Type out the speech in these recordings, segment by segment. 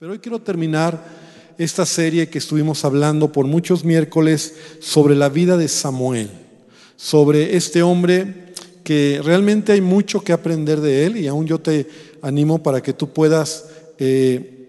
Pero hoy quiero terminar esta serie que estuvimos hablando por muchos miércoles sobre la vida de Samuel, sobre este hombre que realmente hay mucho que aprender de él y aún yo te animo para que tú puedas, eh,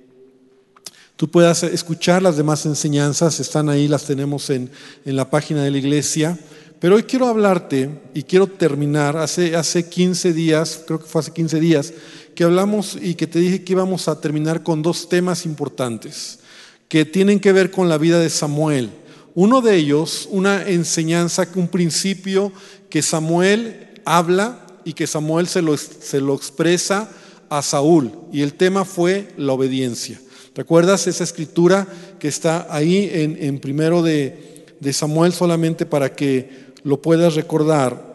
tú puedas escuchar las demás enseñanzas, están ahí, las tenemos en, en la página de la iglesia. Pero hoy quiero hablarte y quiero terminar, hace, hace 15 días, creo que fue hace 15 días, que hablamos y que te dije que íbamos a terminar con dos temas importantes que tienen que ver con la vida de Samuel. Uno de ellos, una enseñanza, un principio que Samuel habla y que Samuel se lo, se lo expresa a Saúl. Y el tema fue la obediencia. ¿Recuerdas esa escritura que está ahí en, en primero de, de Samuel solamente para que lo puedas recordar?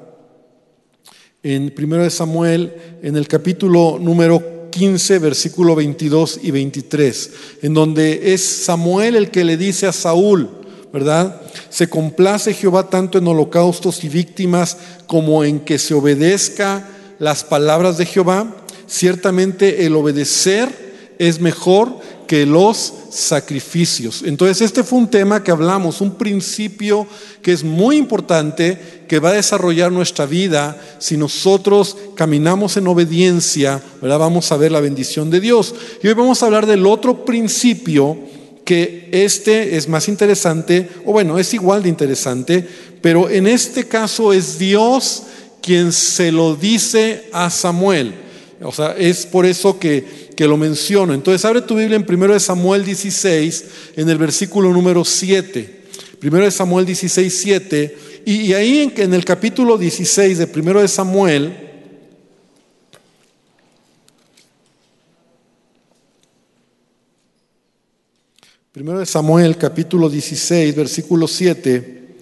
En 1 Samuel, en el capítulo número 15, versículo 22 y 23, en donde es Samuel el que le dice a Saúl, ¿verdad? Se complace Jehová tanto en holocaustos y víctimas como en que se obedezca las palabras de Jehová. Ciertamente el obedecer es mejor que los sacrificios. Entonces este fue un tema que hablamos, un principio que es muy importante, que va a desarrollar nuestra vida. Si nosotros caminamos en obediencia, ¿verdad? vamos a ver la bendición de Dios. Y hoy vamos a hablar del otro principio que este es más interesante, o bueno, es igual de interesante, pero en este caso es Dios quien se lo dice a Samuel. O sea, es por eso que que lo menciono. Entonces abre tu Biblia en 1 Samuel 16, en el versículo número 7. 1 Samuel 16, 7. Y, ahí en, en el capítulo 16 de 1 Samuel, Primero de Samuel, capítulo 16, versículo 7,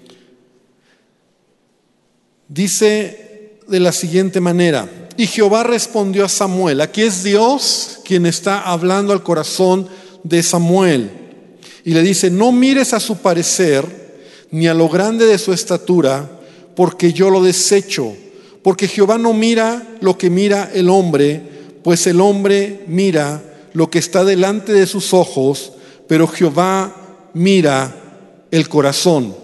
dice de la siguiente manera, y Jehová respondió a Samuel. Aquí es Dios quien está hablando al corazón de Samuel. Y le dice, no mires a su parecer ni a lo grande de su estatura, porque yo lo desecho. Porque Jehová no mira lo que mira el hombre, pues el hombre mira lo que está delante de sus ojos, pero Jehová mira el corazón.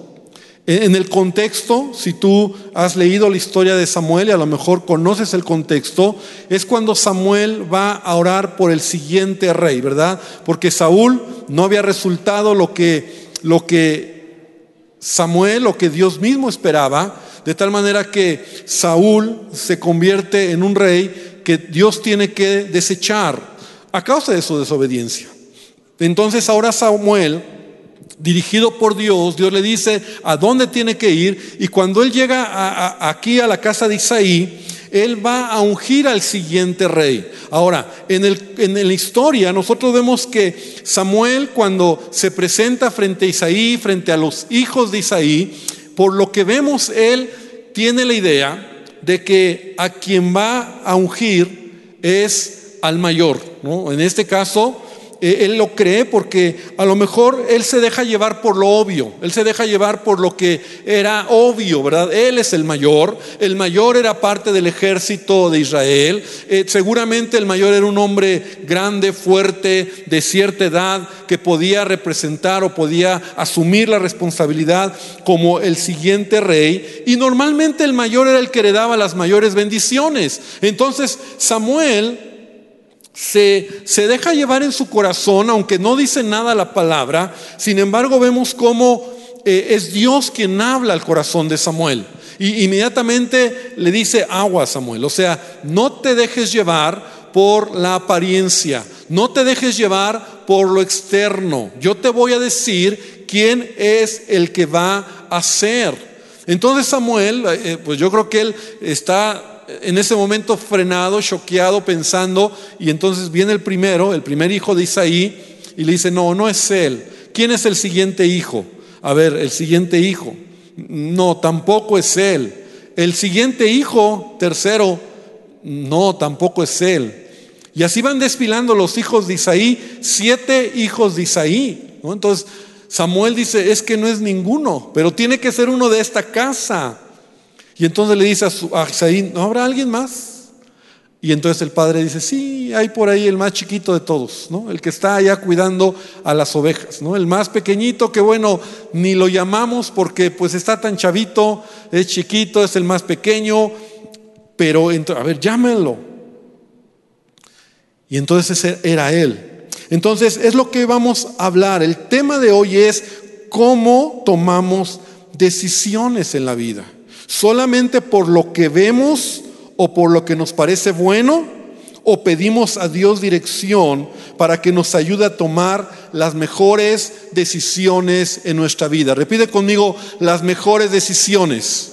En el contexto, si tú has leído la historia de Samuel y a lo mejor conoces el contexto, es cuando Samuel va a orar por el siguiente rey, ¿verdad? Porque Saúl no había resultado lo que, lo que Samuel, lo que Dios mismo esperaba, de tal manera que Saúl se convierte en un rey que Dios tiene que desechar a causa de su desobediencia. Entonces ahora Samuel dirigido por Dios, Dios le dice a dónde tiene que ir y cuando él llega aquí a la casa de Isaí, él va a ungir al siguiente rey. Ahora, en, el, en la historia nosotros vemos que Samuel cuando se presenta frente a Isaí, frente a los hijos de Isaí, por lo que vemos, él tiene la idea de que a quien va a ungir es al mayor. ¿no? En este caso, eh, él lo cree porque a lo mejor él se deja llevar por lo obvio, él se deja llevar por lo que era obvio, ¿verdad? Él es el mayor, el mayor era parte del ejército de Israel, eh, seguramente el mayor era un hombre grande, fuerte, de cierta edad, que podía representar o podía asumir la responsabilidad como el siguiente rey, y normalmente el mayor era el que heredaba las mayores bendiciones. Entonces Samuel se, deja llevar en su corazón, aunque no dice nada la palabra, sin embargo vemos cómo eh, es Dios quien habla al corazón de Samuel. Y inmediatamente le dice agua a Samuel, o sea, no te dejes llevar por la apariencia, no te dejes llevar por lo externo, yo te voy a decir quién es el que va a ser. Entonces Samuel, eh, pues yo creo que él está en ese momento frenado, choqueado, pensando, y entonces viene el primero, el primer hijo de Isaí, y le dice, no, no es él. ¿Quién es el siguiente hijo? A ver, el siguiente hijo. No, tampoco es él. El siguiente hijo, tercero, no, tampoco es él. Y así van desfilando los hijos de Isaí, siete hijos de Isaí. Entonces Samuel dice, es que no es ninguno, pero tiene que ser uno de esta casa. Y entonces le dice a, Isaí, ¿no habrá alguien más? Y entonces el padre dice, sí, hay por ahí el más chiquito de todos, ¿no? El que está allá cuidando a las ovejas, ¿no? El más pequeñito que bueno, ni lo llamamos porque pues está tan chavito, es chiquito, es el más pequeño, pero a ver, llámenlo. Y entonces era él. Entonces es lo que vamos a hablar. El tema de hoy es cómo tomamos decisiones en la vida. Solamente por lo que vemos o por lo que nos parece bueno o pedimos a Dios dirección para que nos ayude a tomar las mejores decisiones en nuestra vida. Repite conmigo, las mejores decisiones.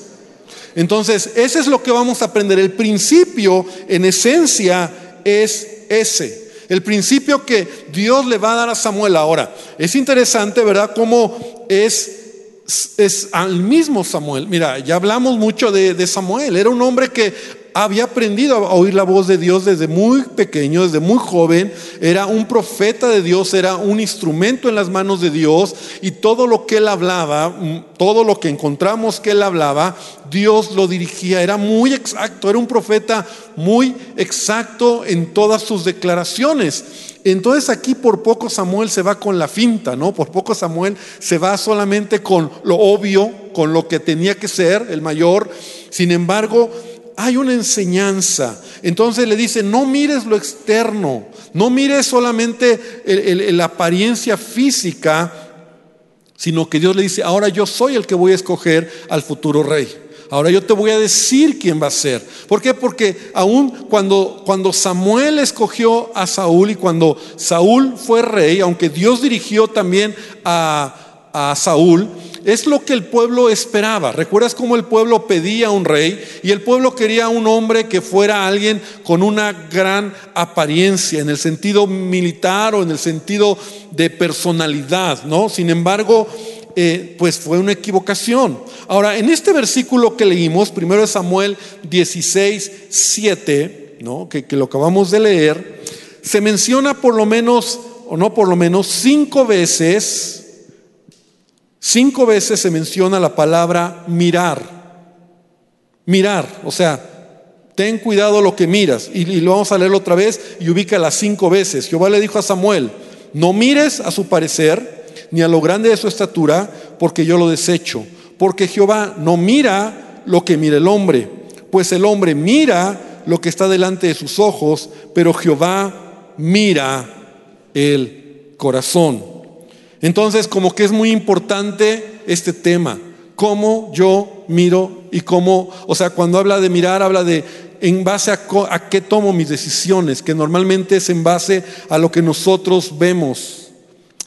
Entonces, ese es lo que vamos a aprender. El principio, en esencia, es ese. El principio que Dios le va a dar a Samuel ahora. Es interesante, ¿verdad? Cómo es es al mismo Samuel. Mira, ya hablamos mucho de, de, Samuel. Era un hombre que había aprendido a oír la voz de Dios desde muy pequeño, desde muy joven. Era un profeta de Dios, era un instrumento en las manos de Dios. Y todo lo que él hablaba, mm, todo lo que encontramos que él hablaba, Dios lo dirigía. Era muy exacto, era un profeta muy exacto en todas sus declaraciones. Entonces aquí por poco Samuel se va con la finta, ¿no? Por poco Samuel se va solamente con lo obvio, con lo que tenía que ser el mayor. Sin embargo, hay una enseñanza. Entonces le dice, no mires lo externo, no mires solamente la apariencia física, sino que Dios le dice, ahora yo soy el que voy a escoger al futuro rey. Ahora yo te voy a decir quién va a ser. ¿Por qué? Porque aún cuando, cuando Samuel escogió a Saúl y cuando Saúl fue rey, aunque Dios dirigió también a, a Saúl, es lo que el pueblo esperaba. ¿Recuerdas cómo el pueblo pedía un rey? Y el pueblo quería un hombre que fuera alguien con una gran apariencia, en el sentido militar o en el sentido de personalidad, ¿no? Sin embargo, eh, pues fue una equivocación. Ahora, en este versículo que leímos, primero de Samuel 16, 7, ¿no? que, que lo acabamos de leer, se menciona por lo menos, o no por lo menos, cinco veces Cinco veces se menciona la palabra mirar. Mirar, o sea, ten cuidado lo que miras. Y, lo vamos a leer otra vez y ubica las cinco veces. Jehová le dijo a Samuel, no mires a su parecer, ni a lo grande de su estatura, porque yo lo desecho. Porque Jehová no mira lo que mira el hombre, pues el hombre mira lo que está delante de sus ojos, pero Jehová mira el corazón. Entonces, como que es muy importante este tema, cómo yo miro y cómo, o sea, cuando habla de mirar, habla de en base a, a qué tomo mis decisiones, que normalmente es en base a lo que nosotros vemos.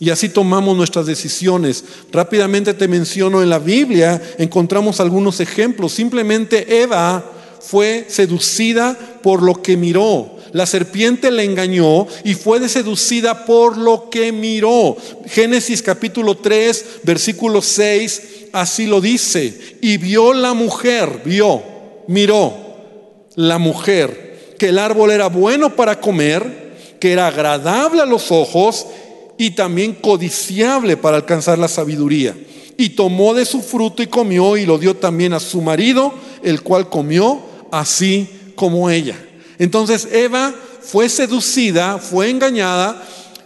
Y así tomamos nuestras decisiones. Rápidamente te menciono en la Biblia, encontramos algunos ejemplos. Simplemente Eva fue seducida por lo que miró. La serpiente le engañó y fue seducida por lo que miró. Génesis capítulo 3, versículo 6, así lo dice. Y vio la mujer, vio, miró la mujer, que el árbol era bueno para comer, que era agradable a los ojos y también codiciable para alcanzar la sabiduría. Y tomó de su fruto y comió y lo dio también a su marido, el cual comió así como ella. Entonces Eva fue seducida, fue engañada,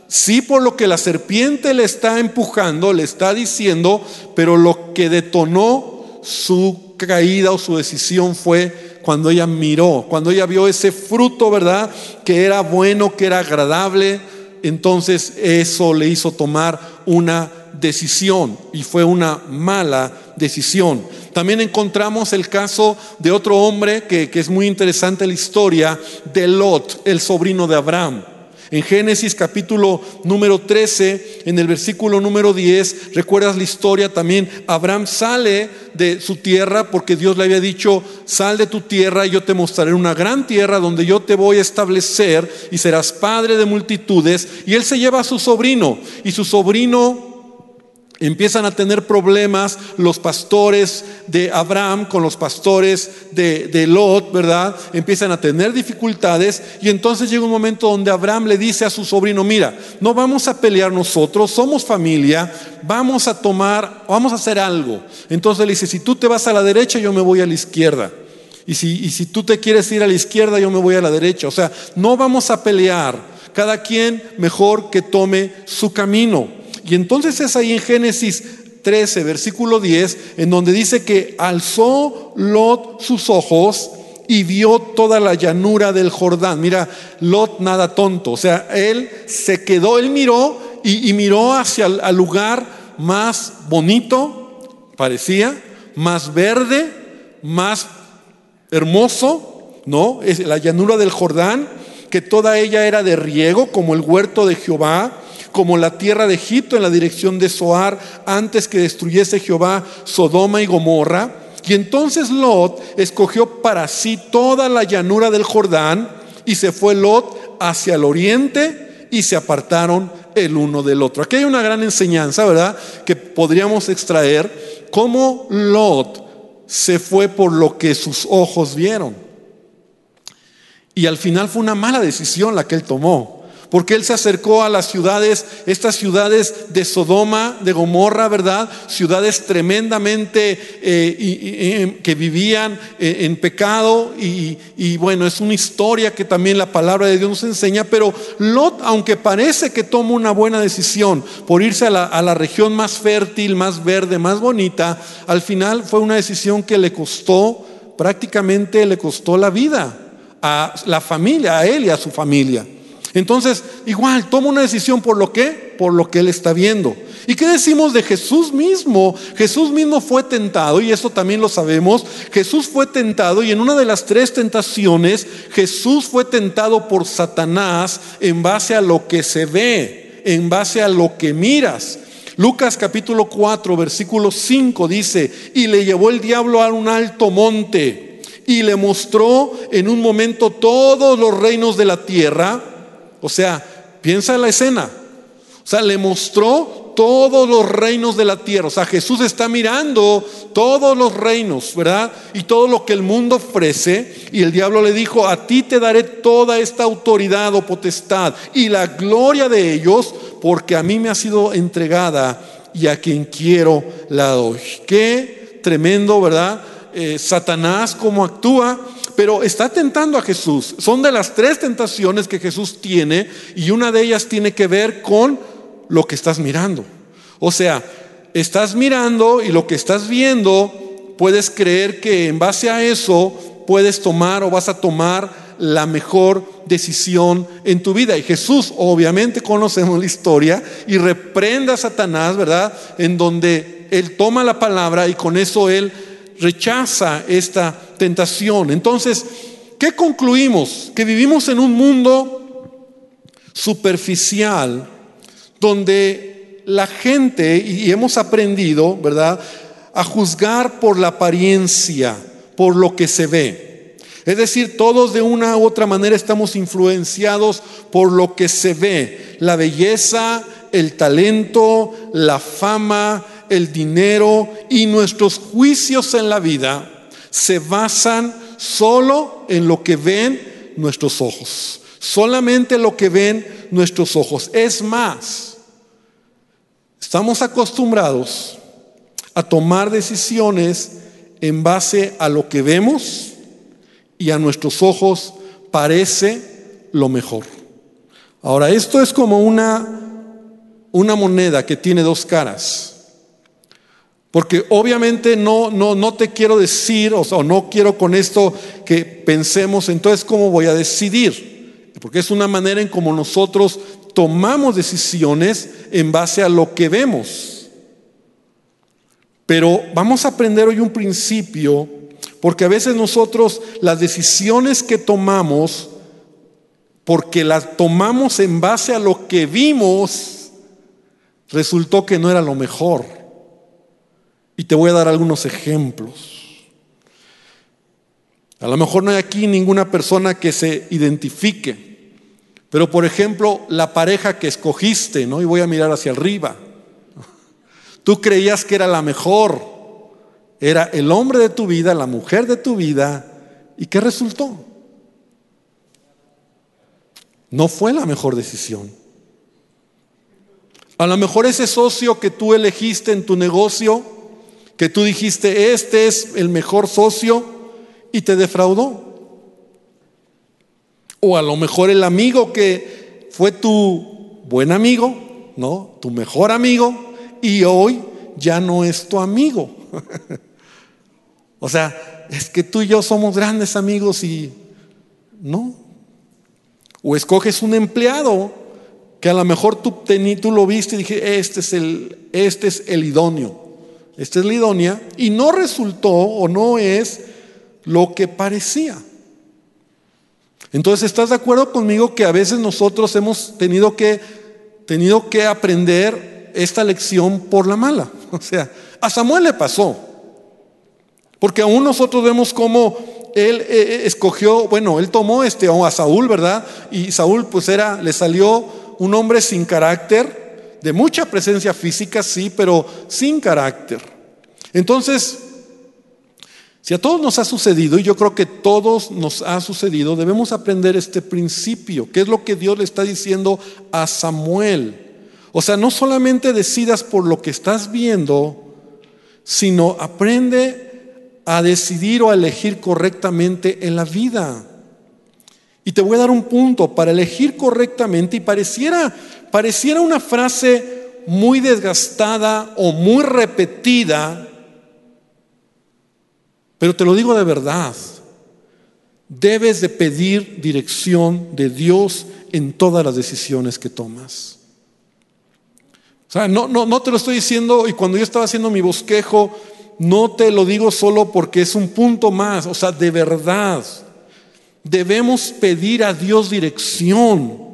sí por lo que la serpiente le está empujando, le está diciendo, pero lo que detonó su caída o su decisión fue cuando ella miró, cuando ella vio ese fruto, ¿verdad? Que era bueno, que era agradable, entonces eso le hizo tomar una decisión y fue una mala decisión. También encontramos el caso de otro hombre que, es muy interesante la historia de Lot, el sobrino de Abraham. En Génesis capítulo número 13, en el versículo número 10, recuerdas la historia también, Abraham sale de su tierra porque Dios le había dicho, sal de tu tierra y yo te mostraré una gran tierra donde yo te voy a establecer y serás padre de multitudes. Y él se lleva a su sobrino y su sobrino Empiezan a tener problemas los pastores de Abraham con los pastores de, Lot, ¿verdad? Empiezan a tener dificultades y entonces llega un momento donde Abraham le dice a su sobrino, mira, no vamos a pelear nosotros, somos familia, vamos a tomar, vamos a hacer algo. Entonces le dice, si tú te vas a la derecha, yo me voy a la izquierda. Y si, y si tú te quieres ir a la izquierda, yo me voy a la derecha. O sea, no vamos a pelear. Cada quien mejor que tome su camino. Y entonces es ahí en Génesis 13, versículo 10, en donde dice que alzó Lot sus ojos y vio toda la llanura del Jordán. Mira, Lot nada tonto. O sea, él se quedó, él miró y, miró hacia el lugar más bonito, parecía, más verde, más hermoso, ¿no? Es la llanura del Jordán, que toda ella era de riego, como el huerto de Jehová, como la tierra de Egipto en la dirección de Zoar, antes que destruyese Jehová Sodoma y Gomorra. Y entonces Lot escogió para sí toda la llanura del Jordán y se fue Lot hacia el oriente y se apartaron el uno del otro. Aquí hay una gran enseñanza, ¿verdad? Que podríamos extraer cómo Lot se fue por lo que sus ojos vieron. Y al final fue una mala decisión la que él tomó porque él se acercó a las ciudades, estas ciudades de Sodoma, de Gomorra, ¿verdad? Ciudades tremendamente eh, que vivían eh, en pecado y, bueno, es una historia que también la palabra de Dios nos enseña, pero Lot, aunque parece que toma una buena decisión por irse a la región más fértil, más verde, más bonita, al final fue una decisión que le costó, prácticamente le costó la vida a la familia, a él y a su familia. Entonces, igual, toma una decisión por lo que, por lo que él está viendo. ¿Y qué decimos de Jesús mismo? Jesús mismo fue tentado, y eso también lo sabemos. Jesús fue tentado, y en una de las tres tentaciones, Jesús fue tentado por Satanás en base a lo que se ve, en base a lo que miras. Lucas capítulo 4, versículo 5 dice, y le llevó el diablo a un alto monte y le mostró en un momento todos los reinos de la tierra o sea, piensa en la escena. O sea, le mostró todos los reinos de la tierra. O sea, Jesús está mirando todos los reinos, ¿verdad? Y todo lo que el mundo ofrece. Y el diablo le dijo, a ti te daré toda esta autoridad o potestad y la gloria de ellos, porque a mí me ha sido entregada y a quien quiero la doy. Qué tremendo, ¿verdad? Eh, Satanás cómo actúa pero está tentando a Jesús. Son de las tres tentaciones que Jesús tiene y una de ellas tiene que ver con lo que estás mirando. O sea, estás mirando y lo que estás viendo, puedes creer que en base a eso puedes tomar o vas a tomar la mejor decisión en tu vida. Y Jesús, obviamente conocemos la historia, y reprenda a Satanás, ¿verdad? En donde él toma la palabra y con eso él rechaza esta tentación. Entonces, ¿qué concluimos? Que vivimos en un mundo superficial donde la gente, y hemos aprendido, ¿verdad?, a juzgar por la apariencia, por lo que se ve. Es decir, todos de una u otra manera estamos influenciados por lo que se ve, la belleza, el talento, la fama, el dinero y nuestros juicios en la vida se basan solo en lo que ven nuestros ojos. Solamente lo que ven nuestros ojos. Es más, estamos acostumbrados a tomar decisiones en base a lo que vemos y a nuestros ojos parece lo mejor. Ahora, esto es como una, una moneda que tiene dos caras. Porque obviamente no, no, no te quiero decir, o no quiero con esto que pensemos, entonces, ¿cómo voy a decidir? Porque es una manera en cómo nosotros tomamos decisiones en base a lo que vemos. Pero vamos a aprender hoy un principio, porque a veces nosotros las decisiones que tomamos, porque las tomamos en base a lo que vimos, resultó que no era lo mejor. Y te voy a dar algunos ejemplos. A lo mejor no hay aquí ninguna persona que se identifique, pero por ejemplo, la pareja que escogiste, ¿no? Y voy a mirar hacia arriba. Tú creías que era la mejor, era el hombre de tu vida, la mujer de tu vida, ¿y qué resultó? No fue la mejor decisión. A lo mejor ese socio que tú elegiste en tu negocio que tú dijiste, este es el mejor socio y te defraudó. O a lo mejor el amigo que fue tu buen amigo, ¿no? Tu mejor amigo y hoy ya no es tu amigo. o sea, es que tú y yo somos grandes amigos y no. O escoges un empleado que a lo mejor tú, tú lo viste y dije, este es, el, este es el idóneo, esta es la idónea, y no resultó o no es lo que parecía. Entonces, ¿estás de acuerdo conmigo que a veces nosotros hemos tenido que, tenido que aprender esta lección por la mala? O sea, a Samuel le pasó. Porque aún nosotros vemos cómo él eh, eh, escogió, bueno, él tomó este, a Saúl, ¿verdad? Y Saúl pues era, le salió un hombre sin carácter, de mucha presencia física, sí, pero sin carácter. Entonces, si a todos nos ha sucedido, y yo creo que todos nos ha sucedido, debemos aprender este principio, que es lo que Dios le está diciendo a Samuel. O sea, no solamente decidas por lo que estás viendo, sino aprende a decidir o a elegir correctamente en la vida. Y te voy a dar un punto para elegir correctamente y pareciera, pareciera una frase muy desgastada o muy repetida, pero te lo digo de verdad, debes de pedir dirección de Dios en todas las decisiones que tomas. O sea, no, no, no te lo estoy diciendo y cuando yo estaba haciendo mi bosquejo, no te lo digo solo porque es un punto más, o sea, de verdad debemos pedir a Dios dirección.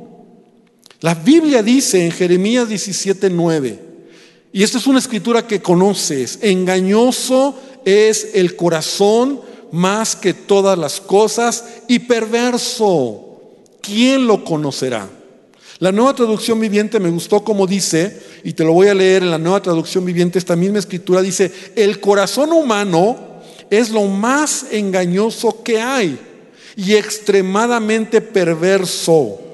La Biblia dice en Jeremías 17:9, y esta es una escritura que conoces, engañoso es el corazón más que todas las cosas y perverso. ¿Quién lo conocerá? La nueva traducción viviente me gustó como dice, y te lo voy a leer en la nueva traducción viviente, esta misma escritura dice, el corazón humano es lo más engañoso que hay y extremadamente perverso.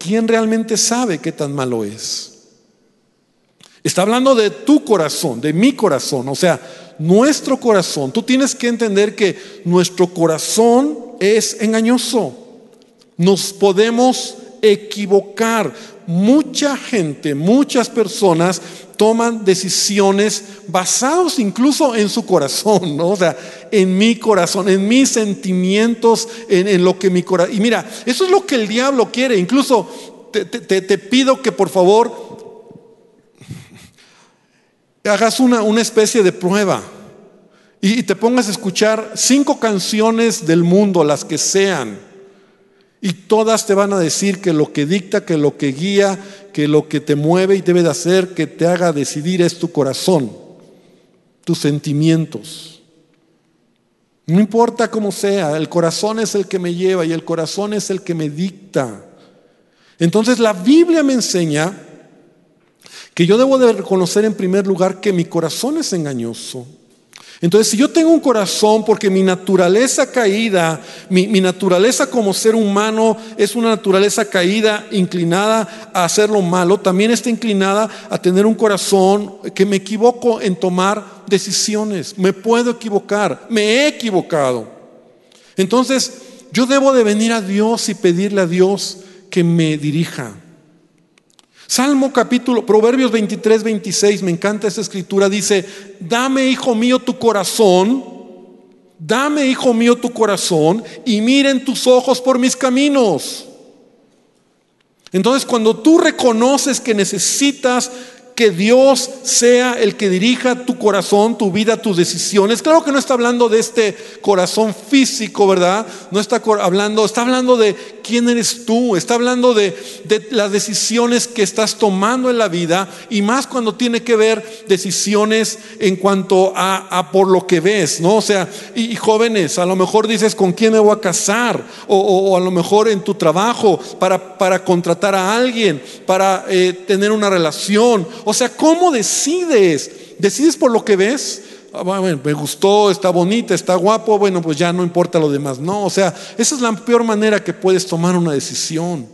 ¿Quién realmente sabe qué tan malo es? Está hablando de tu corazón, de mi corazón, o sea, nuestro corazón. Tú tienes que entender que nuestro corazón es engañoso. Nos podemos equivocar. Mucha gente, muchas personas toman decisiones basados incluso en su corazón, ¿no? O sea, en mi corazón, en mis sentimientos, en, lo que mi corazón... Y mira, eso es lo que el diablo quiere. Incluso te, te pido que por favor hagas una, una especie de prueba y te pongas a escuchar cinco canciones del mundo, las que sean y todas te van a decir que lo que dicta, que lo que guía, que lo que te mueve y debe de hacer, que te haga decidir es tu corazón, tus sentimientos. No importa cómo sea, el corazón es el que me lleva y el corazón es el que me dicta. Entonces la Biblia me enseña que yo debo de reconocer en primer lugar que mi corazón es engañoso. Entonces, si yo tengo un corazón, porque mi naturaleza caída, mi, naturaleza como ser humano es una naturaleza caída, inclinada a hacer lo malo, también está inclinada a tener un corazón que me equivoco en tomar decisiones. Me puedo equivocar, me he equivocado. Entonces, yo debo de venir a Dios y pedirle a Dios que me dirija. Salmo capítulo, Proverbios 23, 26, me encanta esa escritura, dice, dame, hijo mío, tu corazón, dame, hijo mío, tu corazón, y miren tus ojos por mis caminos. Entonces, cuando tú reconoces que necesitas que Dios sea el que dirija tu corazón, tu vida, tus decisiones. Claro que no está hablando de este corazón físico, ¿verdad? No está hablando, está hablando de quién eres tú, está hablando de, las decisiones que estás tomando en la vida y más cuando tiene que ver decisiones en cuanto a, por lo que ves, ¿no? O sea, y, jóvenes, a lo mejor dices con quién me voy a casar o, a lo mejor en tu trabajo para, para contratar a alguien, para eh, tener una relación. O sea, ¿cómo decides? ¿Decides por lo que ves? Ah, bueno, me gustó, está bonita, está guapo, bueno, pues ya no importa lo demás. No, o sea, esa es la peor manera que puedes tomar una decisión.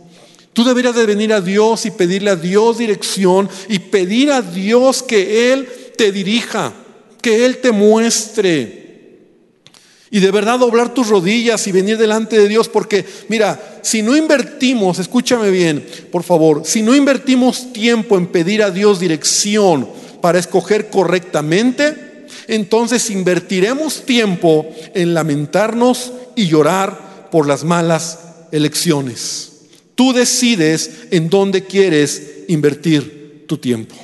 Tú deberías de venir a Dios y pedirle a Dios dirección y pedir a Dios que Él te dirija, que Él te muestre. Y de verdad doblar tus rodillas y venir delante de Dios, porque mira, si no invertimos, escúchame bien, por favor, si no invertimos tiempo en pedir a Dios dirección para escoger correctamente, entonces invertiremos tiempo en lamentarnos y llorar por las malas elecciones. Tú decides en dónde quieres invertir tu tiempo.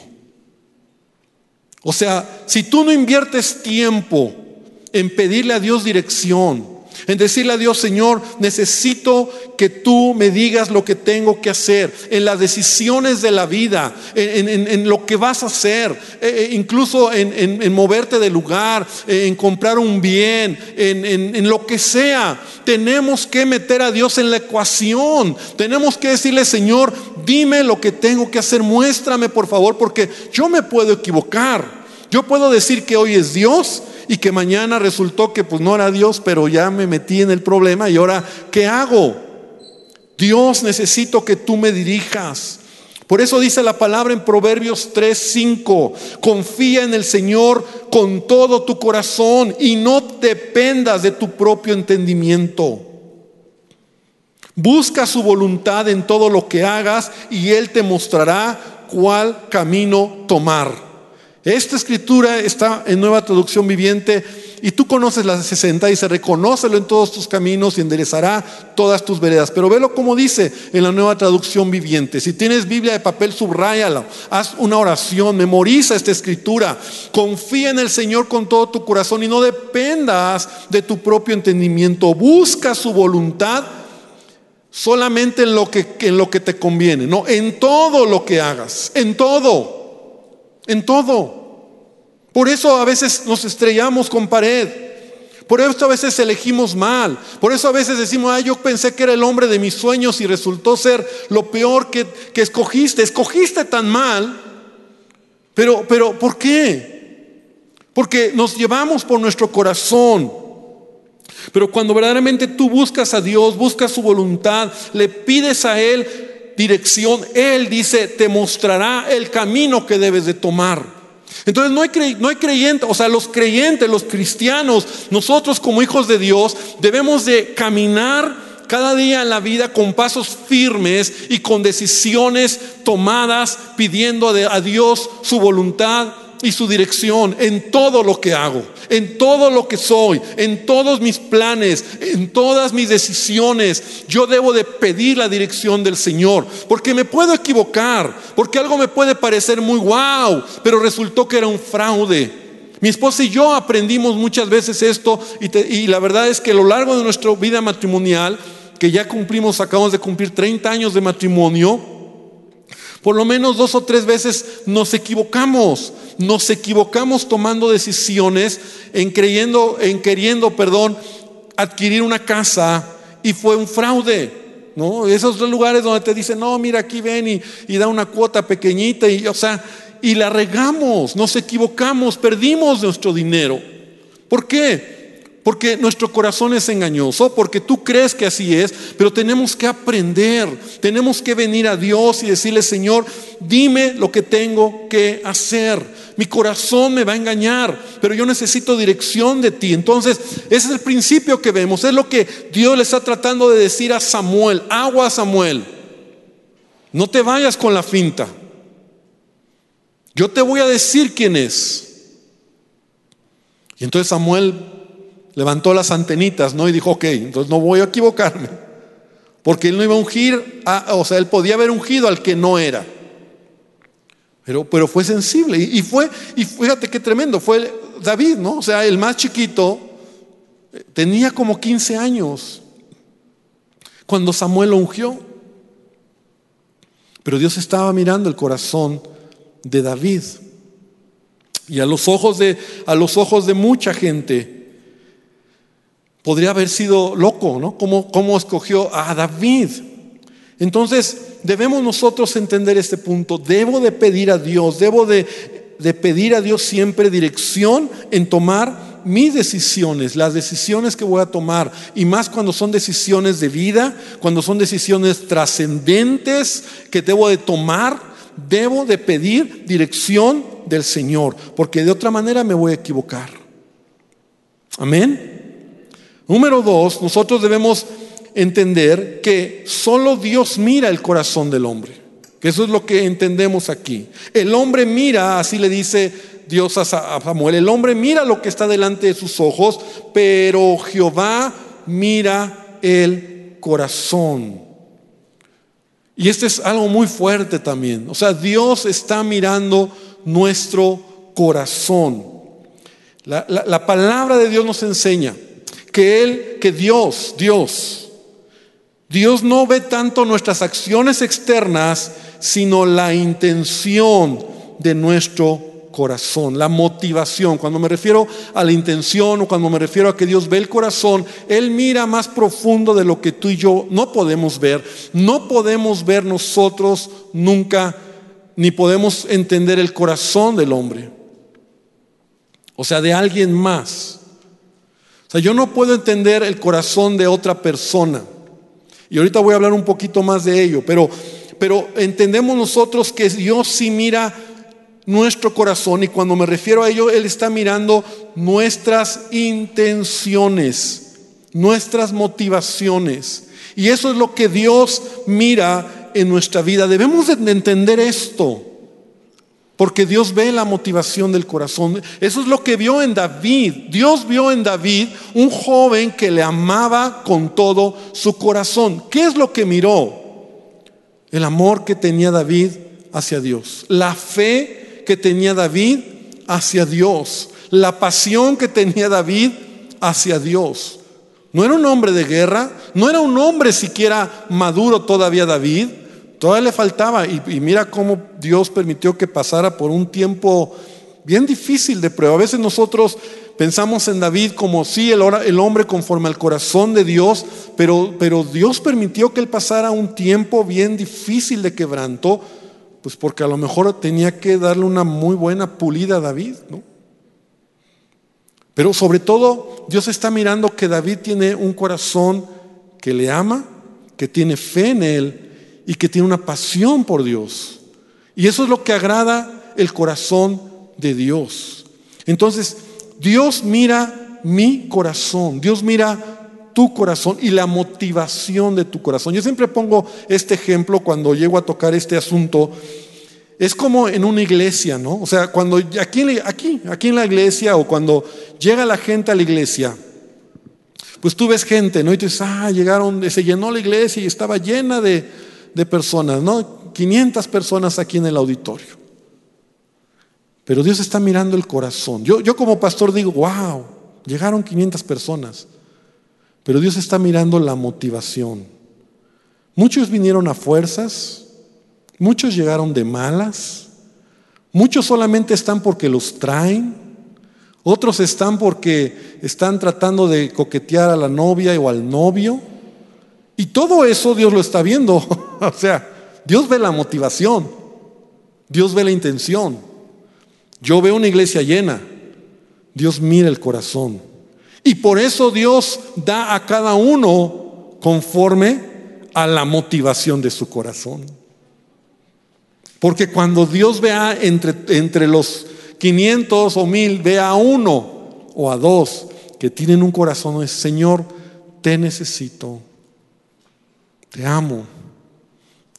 O sea, si tú no inviertes tiempo en pedirle a Dios dirección, en decirle a Dios, Señor, necesito que tú me digas lo que tengo que hacer, en las decisiones de la vida, en, lo que vas a hacer, eh, eh, incluso en, moverte de lugar, eh, en comprar un bien, en lo que sea. Tenemos que meter a Dios en la ecuación. Tenemos que decirle, Señor, dime lo que tengo que hacer, muéstrame por favor, porque yo me puedo equivocar. Yo puedo decir que hoy es Dios y que mañana resultó que pues no era Dios, pero ya me metí en el problema y ahora, ¿qué hago? Dios necesito que tú me dirijas. Por eso dice la palabra en Proverbios 3:5, confía en el Señor con todo tu corazón y no dependas de tu propio entendimiento. Busca su voluntad en todo lo que hagas y Él te mostrará cuál camino tomar. Esta escritura está en nueva traducción viviente y tú conoces la 60 y se reconócelo en todos tus caminos y enderezará todas tus veredas. Pero velo como dice en la nueva traducción viviente. Si tienes Biblia de papel, subráyala, haz una oración, memoriza esta escritura, confía en el Señor con todo tu corazón y no dependas de tu propio entendimiento. Busca su voluntad solamente en lo que, en lo que te conviene, no, en todo lo que hagas, en todo en todo. Por eso a veces nos estrellamos con pared. Por eso a veces elegimos mal. Por eso a veces decimos, ah, yo pensé que era el hombre de mis sueños y resultó ser lo peor que, que escogiste. Escogiste tan mal. Pero, pero, ¿por qué? Porque nos llevamos por nuestro corazón. Pero cuando verdaderamente tú buscas a Dios, buscas su voluntad, le pides a Él, dirección, Él dice, te mostrará el camino que debes de tomar. Entonces no hay, no hay creyentes, o sea, los creyentes, los cristianos, nosotros como hijos de Dios debemos de caminar cada día en la vida con pasos firmes y con decisiones tomadas pidiendo a Dios su voluntad y su dirección en todo lo que hago, en todo lo que soy, en todos mis planes, en todas mis decisiones. Yo debo de pedir la dirección del Señor, porque me puedo equivocar, porque algo me puede parecer muy wow, pero resultó que era un fraude. Mi esposa y yo aprendimos muchas veces esto y, y la verdad es que a lo largo de nuestra vida matrimonial, que ya cumplimos, acabamos de cumplir 30 años de matrimonio, por lo menos dos o tres veces nos equivocamos. Nos equivocamos tomando decisiones en creyendo, en queriendo, perdón, adquirir una casa y fue un fraude. ¿No? Esos lugares donde te dicen, no, mira, aquí ven y, y da una cuota pequeñita, y, o sea, y la regamos, nos equivocamos, perdimos nuestro dinero. ¿Por qué? Porque nuestro corazón es engañoso, porque tú crees que así es, pero tenemos que aprender, tenemos que venir a Dios y decirle, Señor, dime lo que tengo que hacer. Mi corazón me va a engañar, pero yo necesito dirección de ti. Entonces, ese es el principio que vemos, es lo que Dios le está tratando de decir a Samuel, agua Samuel, no te vayas con la finta. Yo te voy a decir quién es. Y entonces Samuel levantó las antenitas, ¿no? Y dijo, ok, entonces no voy a equivocarme. Porque él no iba a ungir, o sea, él podía haber ungido al que no era. Pero, pero fue sensible. Y, fue, y fíjate qué tremendo, fue David, ¿no? O sea, el más chiquito, tenía como 15 años cuando Samuel lo ungió. Pero Dios estaba mirando el corazón de David. Y a los ojos de, a los ojos de mucha gente, podría haber sido loco, ¿no? ¿Cómo, escogió a David? Entonces, debemos nosotros entender este punto. Debo de pedir a Dios, debo de, de pedir a Dios siempre dirección en tomar mis decisiones, las decisiones que voy a tomar, y más cuando son decisiones de vida, cuando son decisiones trascendentes que debo de tomar, debo de pedir dirección del Señor, porque de otra manera me voy a equivocar. Amén. Número dos, nosotros debemos entender que solo Dios mira el corazón del hombre. Que eso es lo que entendemos aquí. El hombre mira, así le dice Dios a Samuel, el hombre mira lo que está delante de sus ojos, pero Jehová mira el corazón. Y este es algo muy fuerte también. O sea, Dios está mirando nuestro corazón. La, la palabra de Dios nos enseña que Él, que Dios, Dios, Dios no ve tanto nuestras acciones externas, sino la intención de nuestro corazón, la motivación. Cuando me refiero a la intención o cuando me refiero a que Dios ve el corazón, Él mira más profundo de lo que tú y yo no podemos ver. No podemos ver nosotros nunca, ni podemos entender el corazón del hombre. O sea, de alguien más. Yo no puedo entender el corazón de otra persona. Y ahorita voy a hablar un poquito más de ello, pero, entendemos nosotros que Dios sí mira nuestro corazón y cuando me refiero a ello, Él está mirando nuestras intenciones, nuestras motivaciones. Y eso es lo que Dios mira en nuestra vida. Debemos de entender esto. Porque Dios ve la motivación del corazón. Eso es lo que vio en David. Dios vio en David un joven que le amaba con todo su corazón. ¿Qué es lo que miró? El amor que tenía David hacia Dios. La fe que tenía David hacia Dios. La pasión que tenía David hacia Dios. No era un hombre de guerra. No era un hombre siquiera maduro todavía David Todavía le faltaba y, mira cómo Dios permitió que pasara por un tiempo bien difícil de prueba. A veces nosotros pensamos en David como sí, el, hombre conforme al corazón de Dios, pero, pero Dios permitió que él pasara un tiempo bien difícil de quebranto, pues porque a lo mejor tenía que darle una muy buena pulida a David, ¿no? Pero sobre todo, Dios está mirando que David tiene un corazón que le ama, que tiene fe en él y que tiene una pasión por Dios. Y eso es lo que agrada el corazón de Dios. Entonces, Dios mira mi corazón, Dios mira tu corazón y la motivación de tu corazón. Yo siempre pongo este ejemplo cuando llego a tocar este asunto. Es como en una iglesia, ¿no? O sea, cuando aquí, aquí, aquí en la iglesia o cuando llega la gente a la iglesia, pues tú ves gente, ¿no? Y tú dices, ah, llegaron, se llenó la iglesia y estaba llena de, de personas, ¿no? 500 personas aquí en el auditorio. Pero Dios está mirando el corazón. Yo, yo como pastor digo, wow, llegaron 500 personas. Pero Dios está mirando la motivación. Muchos vinieron a fuerzas, muchos llegaron de malas, muchos solamente están porque los traen, otros están porque están tratando de coquetear a la novia o al novio. Y todo eso Dios lo está viendo. o sea, Dios ve la motivación. Dios ve la intención. Yo veo una iglesia llena. Dios mira el corazón. Y por eso Dios da a cada uno conforme a la motivación de su corazón. Porque cuando Dios vea entre, entre los 500 o 1000, ve a uno o a dos que tienen un corazón, es Señor, te necesito. Te amo.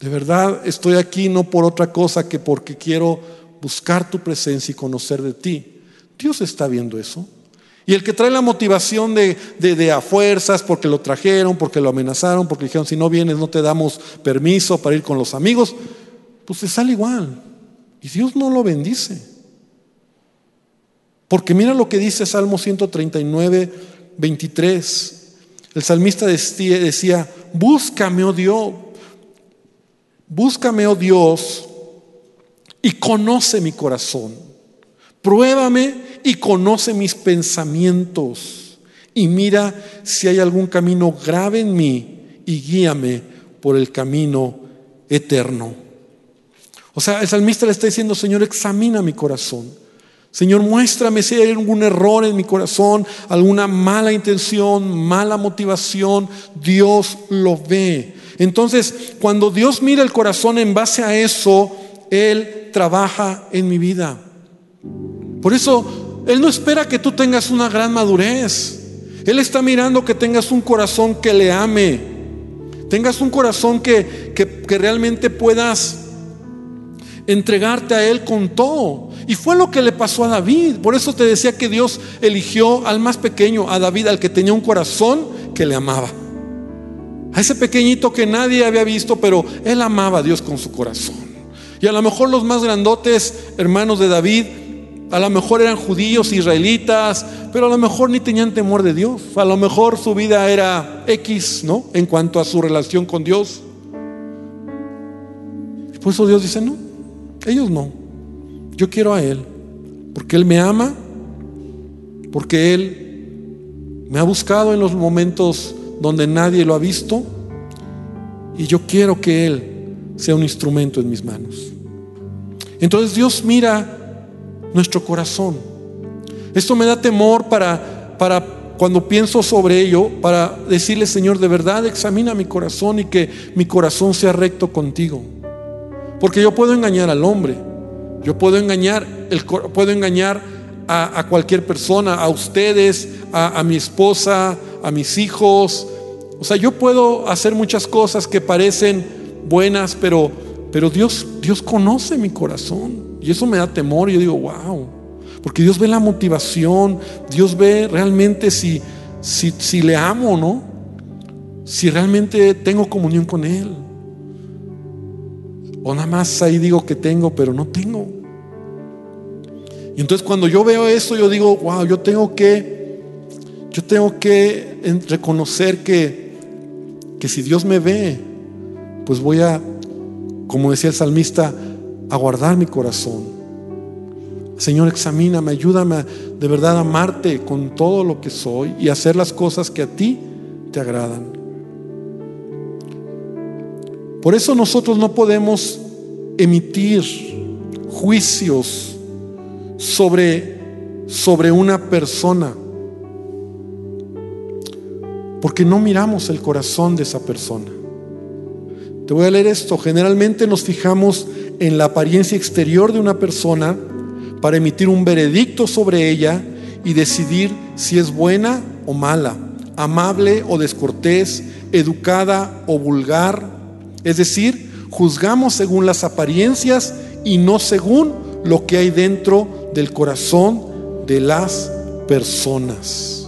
De verdad estoy aquí no por otra cosa que porque quiero buscar tu presencia y conocer de ti. Dios está viendo eso. Y el que trae la motivación de, de, a fuerzas porque lo trajeron, porque lo amenazaron, porque dijeron si no vienes no te damos permiso para ir con los amigos, pues se sale igual. Y Dios no lo bendice. Porque mira lo que dice Salmo 139, 23. El salmista decía, búscame, oh Dios, búscame, oh Dios, y conoce mi corazón. Pruébame y conoce mis pensamientos. Y mira si hay algún camino grave en mí y guíame por el camino eterno. O sea, el salmista le está diciendo, Señor, examina mi corazón. Señor, muéstrame si hay algún error en mi corazón, alguna mala intención, mala motivación. Dios lo ve. Entonces, cuando Dios mira el corazón en base a eso, Él trabaja en mi vida. Por eso, Él no espera que tú tengas una gran madurez. Él está mirando que tengas un corazón que le ame, tengas un corazón que, que, realmente puedas entregarte a Él con todo. Y fue lo que le pasó a David. Por eso te decía que Dios eligió al más pequeño, a David, al que tenía un corazón que le amaba. A ese pequeñito que nadie había visto, pero él amaba a Dios con su corazón. Y a lo mejor los más grandotes hermanos de David, a lo mejor eran judíos, israelitas, pero a lo mejor ni tenían temor de Dios. A lo mejor su vida era X, ¿no? En cuanto a su relación con Dios. Y por eso Dios dice, no, ellos no. Yo quiero a Él, porque Él me ama, porque Él me ha buscado en los momentos donde nadie lo ha visto, y yo quiero que Él sea un instrumento en mis manos. Entonces Dios mira nuestro corazón. Esto me da temor para, para cuando pienso sobre ello, para decirle, Señor, de verdad examina mi corazón y que mi corazón sea recto contigo. Porque yo puedo engañar al hombre, yo puedo engañar, el, puedo engañar a, cualquier persona, a ustedes, a, mi esposa, a mis hijos. O sea, yo puedo hacer muchas cosas que parecen buenas, pero pero Dios, Dios conoce mi corazón. Y eso me da temor. Yo digo, wow. Porque Dios ve la motivación. Dios ve realmente si, si, si le amo, ¿no? Si realmente tengo comunión con Él. O nada más ahí digo que tengo, pero no tengo. Y entonces cuando yo veo eso, yo digo, wow, yo tengo que, yo tengo que reconocer que, que si Dios me ve, pues voy a como decía el salmista, a guardar mi corazón. Señor, examíname, ayúdame de verdad a amarte con todo lo que soy y hacer las cosas que a ti te agradan. Por eso nosotros no podemos emitir juicios sobre, sobre una persona, porque no miramos el corazón de esa persona. Te voy a leer esto. Generalmente nos fijamos en la apariencia exterior de una persona para emitir un veredicto sobre ella y decidir si es buena o mala, amable o descortés, educada o vulgar. Es decir, juzgamos según las apariencias y no según lo que hay dentro del corazón de las personas.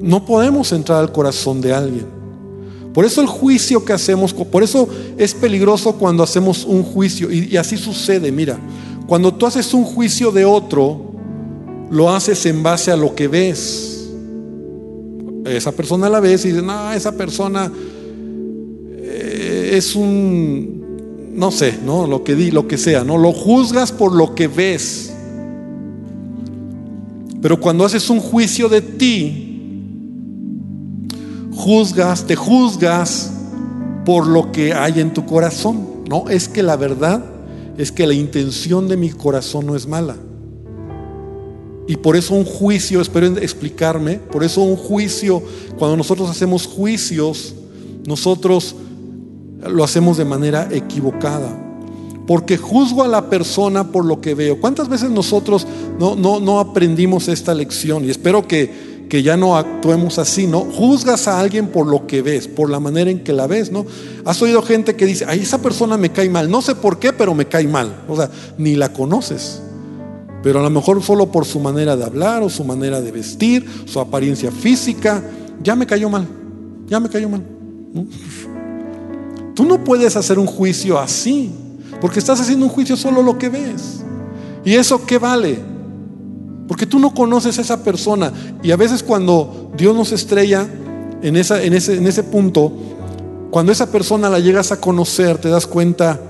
No podemos entrar al corazón de alguien. Por eso el juicio que hacemos, por eso es peligroso cuando hacemos un juicio. Y, así sucede, mira, cuando tú haces un juicio de otro, lo haces en base a lo que ves. Esa persona la ves y dices, no, esa persona eh, es un, no sé, ¿no? Lo que di, lo que sea, ¿no? Lo juzgas por lo que ves. Pero cuando haces un juicio de ti, juzgas, te juzgas por lo que hay en tu corazón. No, es que la verdad es que la intención de mi corazón no es mala. Y por eso un juicio, espero explicarme, por eso un juicio, cuando nosotros hacemos juicios, nosotros lo hacemos de manera equivocada. Porque juzgo a la persona por lo que veo. ¿Cuántas veces nosotros no, no, no aprendimos esta lección? Y espero que, que ya no actuemos así, ¿no? Juzgas a alguien por lo que ves, por la manera en que la ves, ¿no? Has oído gente que dice, ay, esa persona me cae mal, no sé por qué, pero me cae mal. O sea, ni la conoces. Pero a lo mejor solo por su manera de hablar o su manera de vestir, su apariencia física, ya me cayó mal, ya me cayó mal. Tú no puedes hacer un juicio así, porque estás haciendo un juicio solo lo que ves. ¿Y eso qué vale? Porque tú no conoces a esa persona. Y a veces cuando Dios nos estrella en, esa, en, ese, en ese punto, cuando esa persona la llegas a conocer, te das cuenta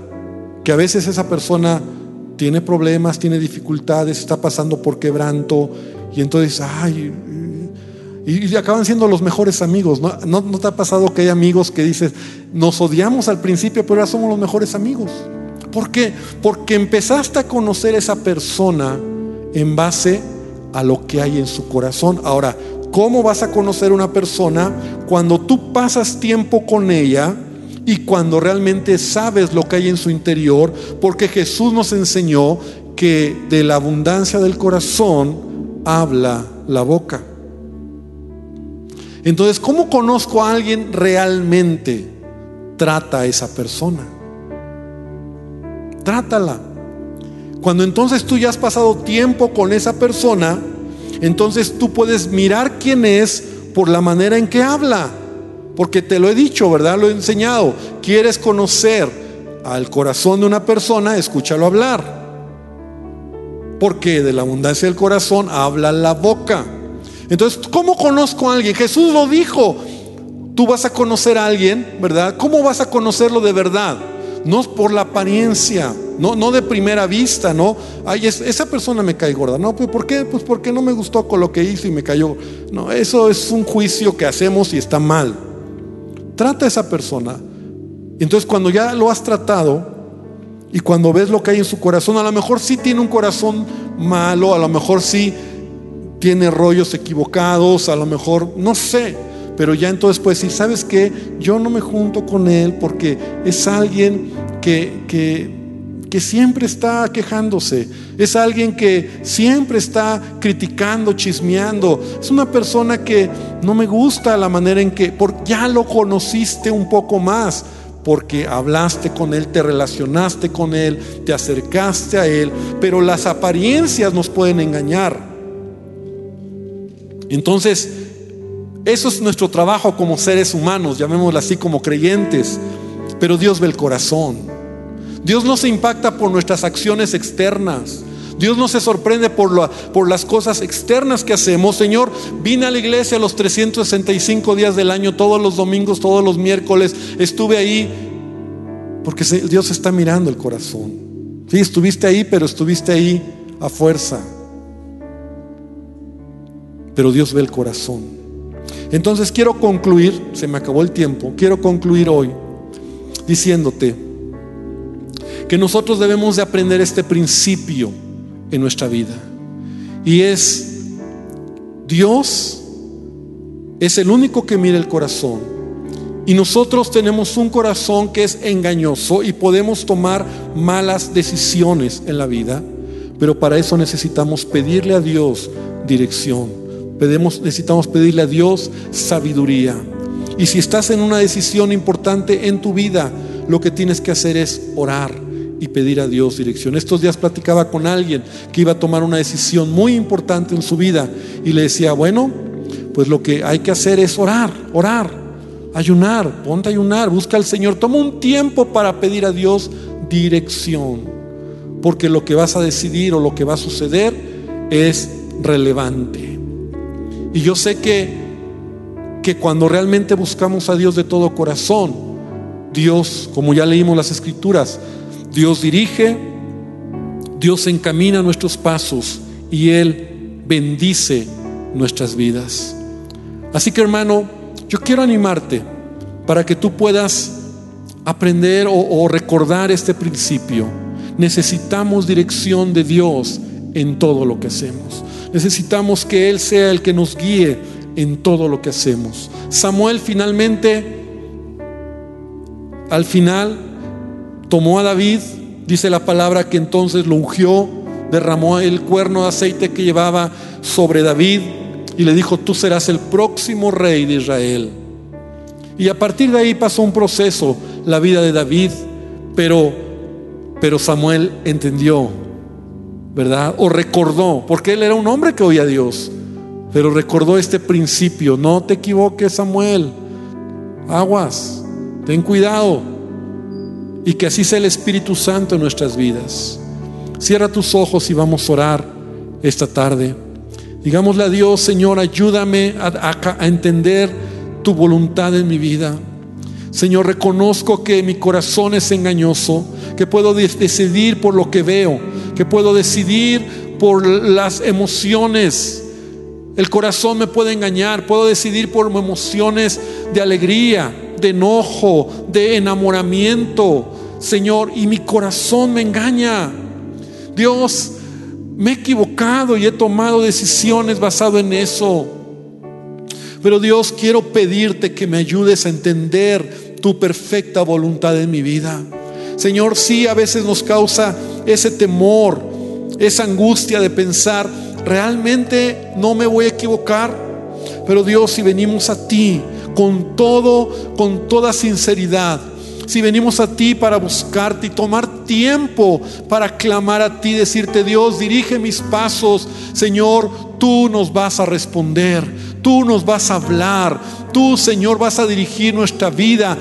que a veces esa persona tiene problemas, tiene dificultades, está pasando por quebranto. Y entonces, ay, y, acaban siendo los mejores amigos. ¿no? ¿no? te ha pasado que hay amigos que dices, nos odiamos al principio, pero ahora somos los mejores amigos? ¿Por qué? Porque empezaste a conocer a esa persona en base a lo que hay en su corazón. Ahora, ¿cómo vas a conocer una persona cuando tú pasas tiempo con ella y cuando realmente sabes lo que hay en su interior? Porque Jesús nos enseñó que de la abundancia del corazón habla la boca. Entonces, ¿cómo conozco a alguien realmente? Trata a esa persona. Trátala. Cuando entonces tú ya has pasado tiempo con esa persona, entonces tú puedes mirar quién es por la manera en que habla. Porque te lo he dicho, ¿verdad? Lo he enseñado. Quieres conocer al corazón de una persona, escúchalo hablar. Porque de la abundancia del corazón habla la boca. Entonces, ¿cómo conozco a alguien? Jesús lo dijo. Tú vas a conocer a alguien, ¿verdad? ¿Cómo vas a conocerlo de verdad? No por la apariencia, no, no de primera vista, ¿no? Ay, esa persona me cae gorda. No, pues ¿por qué? Pues porque no me gustó con lo que hizo y me cayó. No, eso es un juicio que hacemos y está mal. Trata a esa persona. Entonces cuando ya lo has tratado y cuando ves lo que hay en su corazón, a lo mejor sí tiene un corazón malo, a lo mejor sí tiene rollos equivocados, a lo mejor, no sé, pero ya entonces puedes decir, ¿sabes qué? Yo no me junto con él porque es alguien que, que, que siempre está quejándose, es alguien que siempre está criticando, chismeando, es una persona que no me gusta la manera en que, porque ya lo conociste un poco más porque hablaste con Él, te relacionaste con Él, te acercaste a Él, pero las apariencias nos pueden engañar. Entonces, eso es nuestro trabajo como seres humanos, llamémoslo así como creyentes, pero Dios ve el corazón. Dios no se impacta por nuestras acciones externas. Dios no se sorprende por, las cosas externas que hacemos. Señor, vine a la iglesia los 365 días del año, todos los domingos, todos los miércoles. Estuve ahí porque Dios está mirando el corazón. Sí, estuviste ahí, pero estuviste ahí a fuerza pero Dios ve el corazón. Entonces quiero concluir, se me acabó el tiempo, quiero concluir hoy diciéndote que nosotros debemos de aprender este principio en nuestra vida. Y es, Dios es el único que mira el corazón. Y nosotros tenemos un corazón que es engañoso y podemos tomar malas decisiones en la vida, pero para eso necesitamos pedirle a Dios dirección necesitamos pedirle a Dios sabiduría. Y si estás en una decisión importante en tu vida, lo que tienes que hacer es orar y pedir a Dios dirección. Estos días platicaba con alguien que iba a tomar una decisión muy importante en su vida y le decía, bueno, pues lo que hay que hacer es orar, orar, ayunar, ponte a ayunar, busca al Señor, toma un tiempo para pedir a Dios dirección, porque lo que vas a decidir o lo que va a suceder es relevante. Y yo sé que, que cuando realmente buscamos a Dios de todo corazón, Dios, como ya leímos las escrituras, Dios dirige, Dios encamina nuestros pasos y Él bendice nuestras vidas. Así que hermano, yo quiero animarte para que tú puedas aprender o, o, recordar este principio. Necesitamos dirección de Dios en todo lo que hacemos. Necesitamos que Él sea el que nos guíe en todo lo que hacemos. Samuel finalmente, al final, tomó a David, dice la palabra que entonces lo ungió, derramó el cuerno de aceite que llevaba sobre David y le dijo, tú serás el próximo rey de Israel. Y a partir de ahí pasó un proceso, la vida de David, pero, pero Samuel entendió ¿verdad? O recordó, porque él era un hombre que oía a Dios, pero recordó este principio, no te equivoques Samuel, aguas, ten cuidado, y que así sea el Espíritu Santo en nuestras vidas. Cierra tus ojos y vamos a orar esta tarde. Digámosle a Dios, Señor, ayúdame a, a entender tu voluntad en mi vida. Señor, reconozco que mi corazón es engañoso, que puedo decidir por lo que veo, que puedo decidir por las emociones. El corazón me puede engañar, puedo decidir por emociones de alegría, de enojo, de enamoramiento, Señor, y mi corazón me engaña. Dios, me he equivocado y he tomado decisiones basado en eso. Pero Dios, quiero pedirte que me ayudes a entender tu perfecta voluntad en mi vida. Señor, sí, a veces nos causa ese temor, esa angustia de pensar, realmente no me voy a equivocar. Pero Dios, si venimos a ti con todo, con toda sinceridad, si venimos a ti para buscarte y tomar tiempo para clamar a ti, decirte, Dios, dirige mis pasos, Señor, tú nos vas a responder, tú nos vas a hablar, tú, Señor, vas a dirigir nuestra vida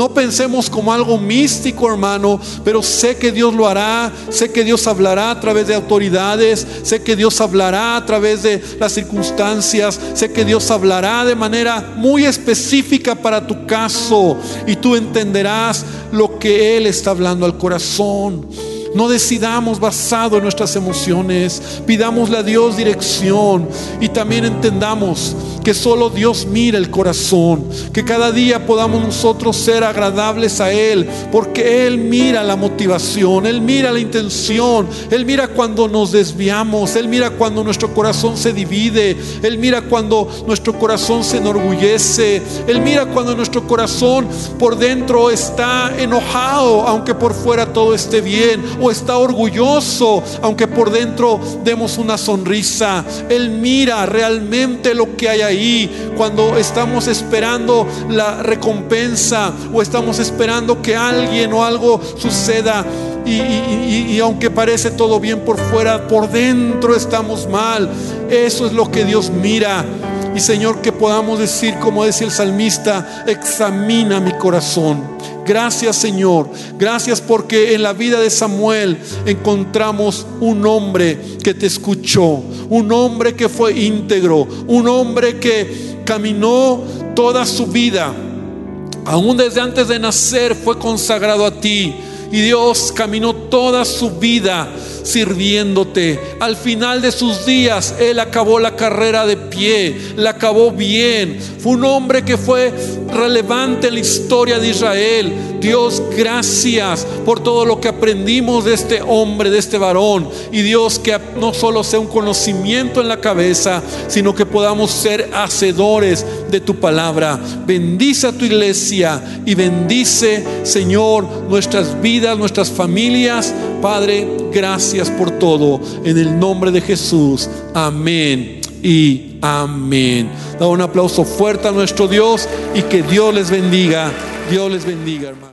no pensemos como algo místico, hermano, pero sé que Dios lo hará, sé que Dios hablará a través de autoridades, sé que Dios hablará a través de las circunstancias, sé que Dios hablará de manera muy específica para tu caso y tú entenderás lo que Él está hablando al corazón. No decidamos basado en nuestras emociones. Pidámosle a Dios dirección y también entendamos que solo Dios mira el corazón, que cada día podamos nosotros ser agradables a Él, porque Él mira la motivación, Él mira la intención, Él mira cuando nos desviamos, Él mira cuando nuestro corazón se divide, Él mira cuando nuestro corazón se enorgullece, Él mira cuando nuestro corazón por dentro está enojado, aunque por fuera todo esté bien, o está orgulloso, aunque por dentro demos una sonrisa. Él mira realmente lo que hay ahí cuando estamos esperando la recompensa o estamos esperando que alguien o algo suceda. Y, aunque parece todo bien por fuera, por dentro estamos mal. Eso es lo que Dios mira. Y Señor, que podamos decir, como decía el salmista, examina mi corazón Gracias Señor, gracias porque en la vida de Samuel encontramos un hombre que te escuchó, un hombre que fue íntegro, un hombre que caminó toda su vida, aún desde antes de nacer fue consagrado a ti. Y Dios caminó toda su vida sirviéndote. Al final de sus días, Él acabó la carrera de pie, la acabó bien. Fue un hombre que fue relevante en la historia de Israel. Dios, gracias por todo lo que aprendimos de este hombre, de este varón. Y Dios, que no solo sea un conocimiento en la cabeza, sino que podamos ser hacedores de tu palabra. Bendice a tu iglesia y bendice, Señor, nuestras vidas, nuestras familias. Padre, gracias por todo. En el nombre de Jesús. Amén y amén. Da un aplauso fuerte a nuestro Dios y que Dios les bendiga. Dios les bendiga, hermano.